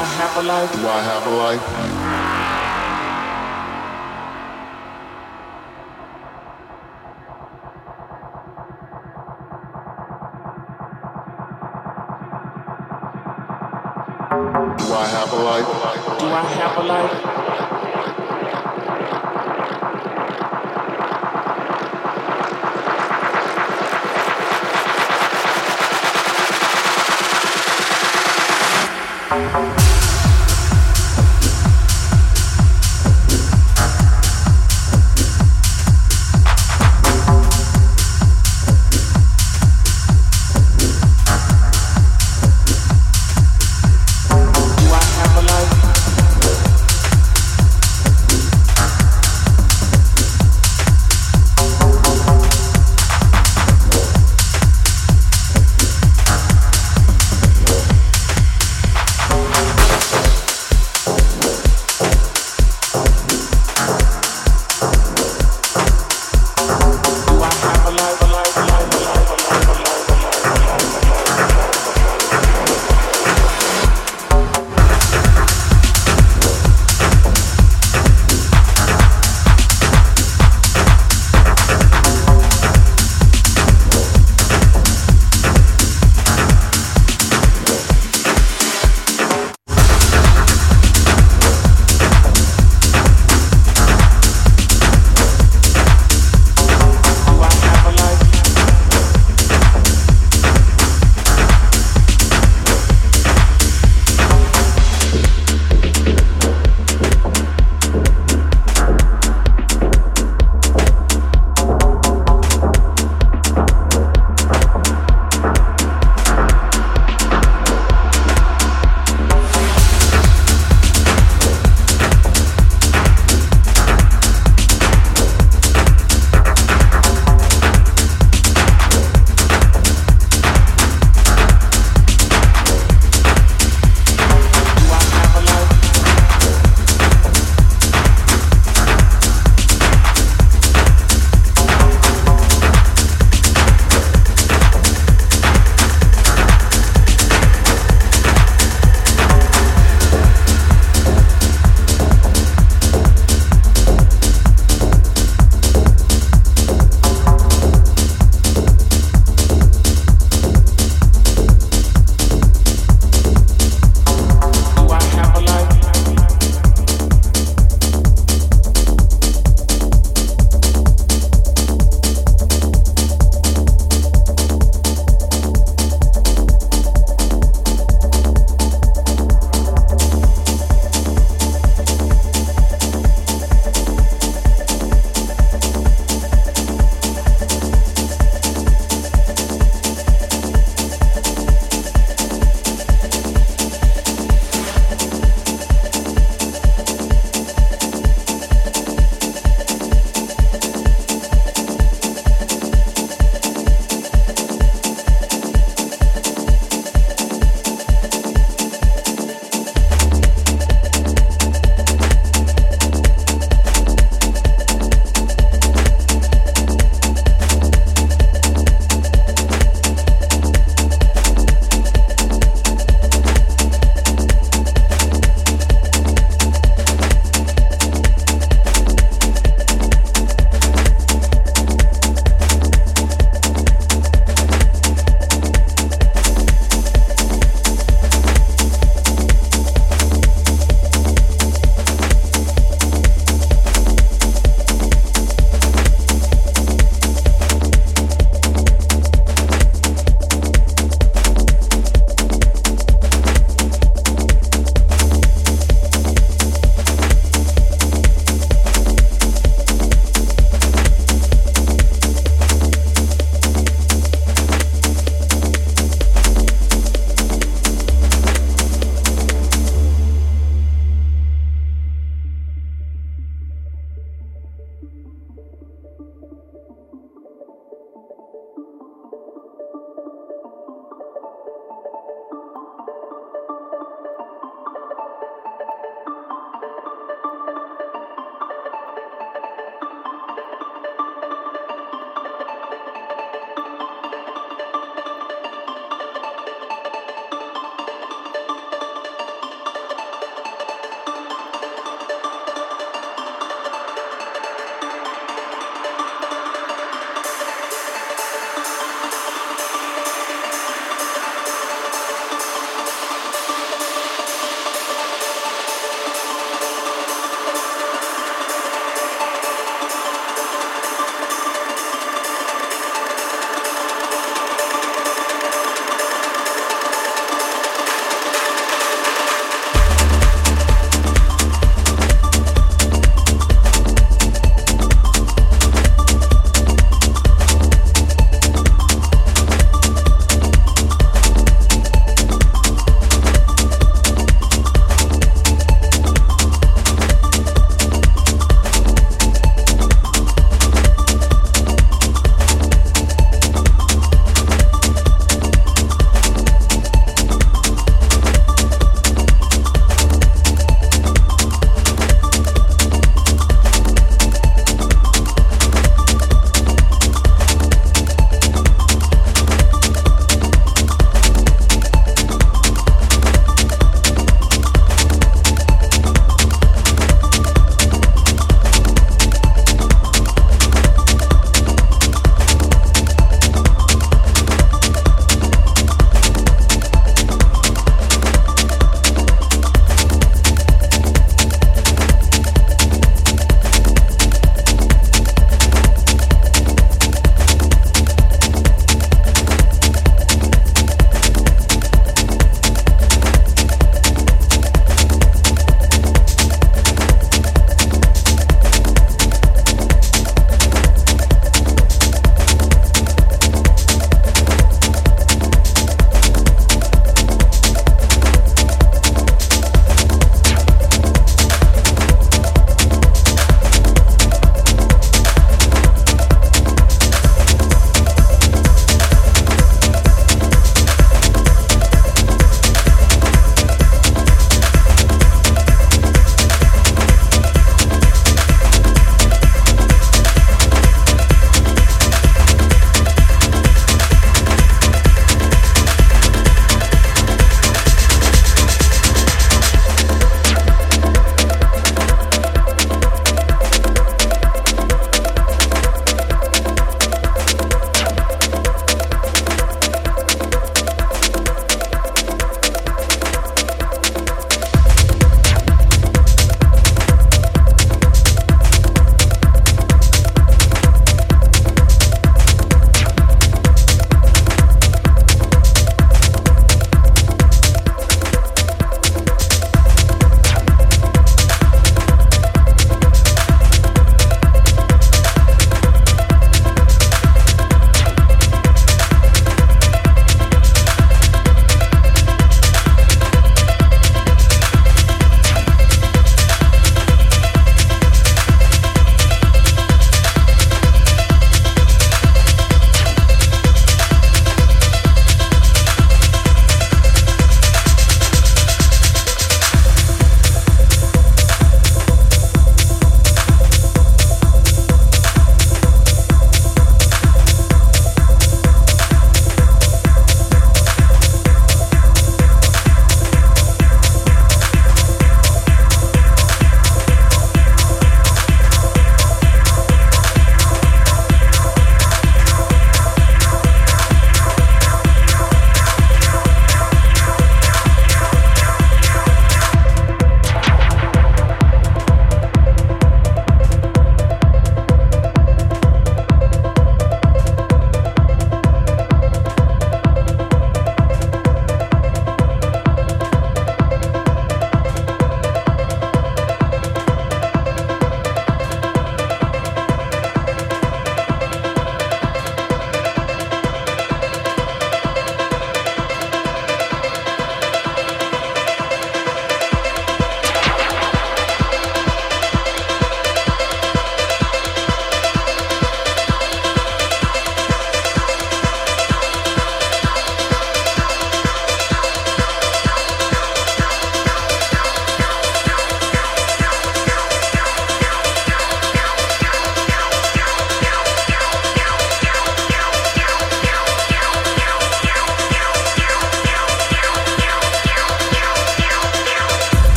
I have a life? Do I have a life? Do I have a life? Do I have a life?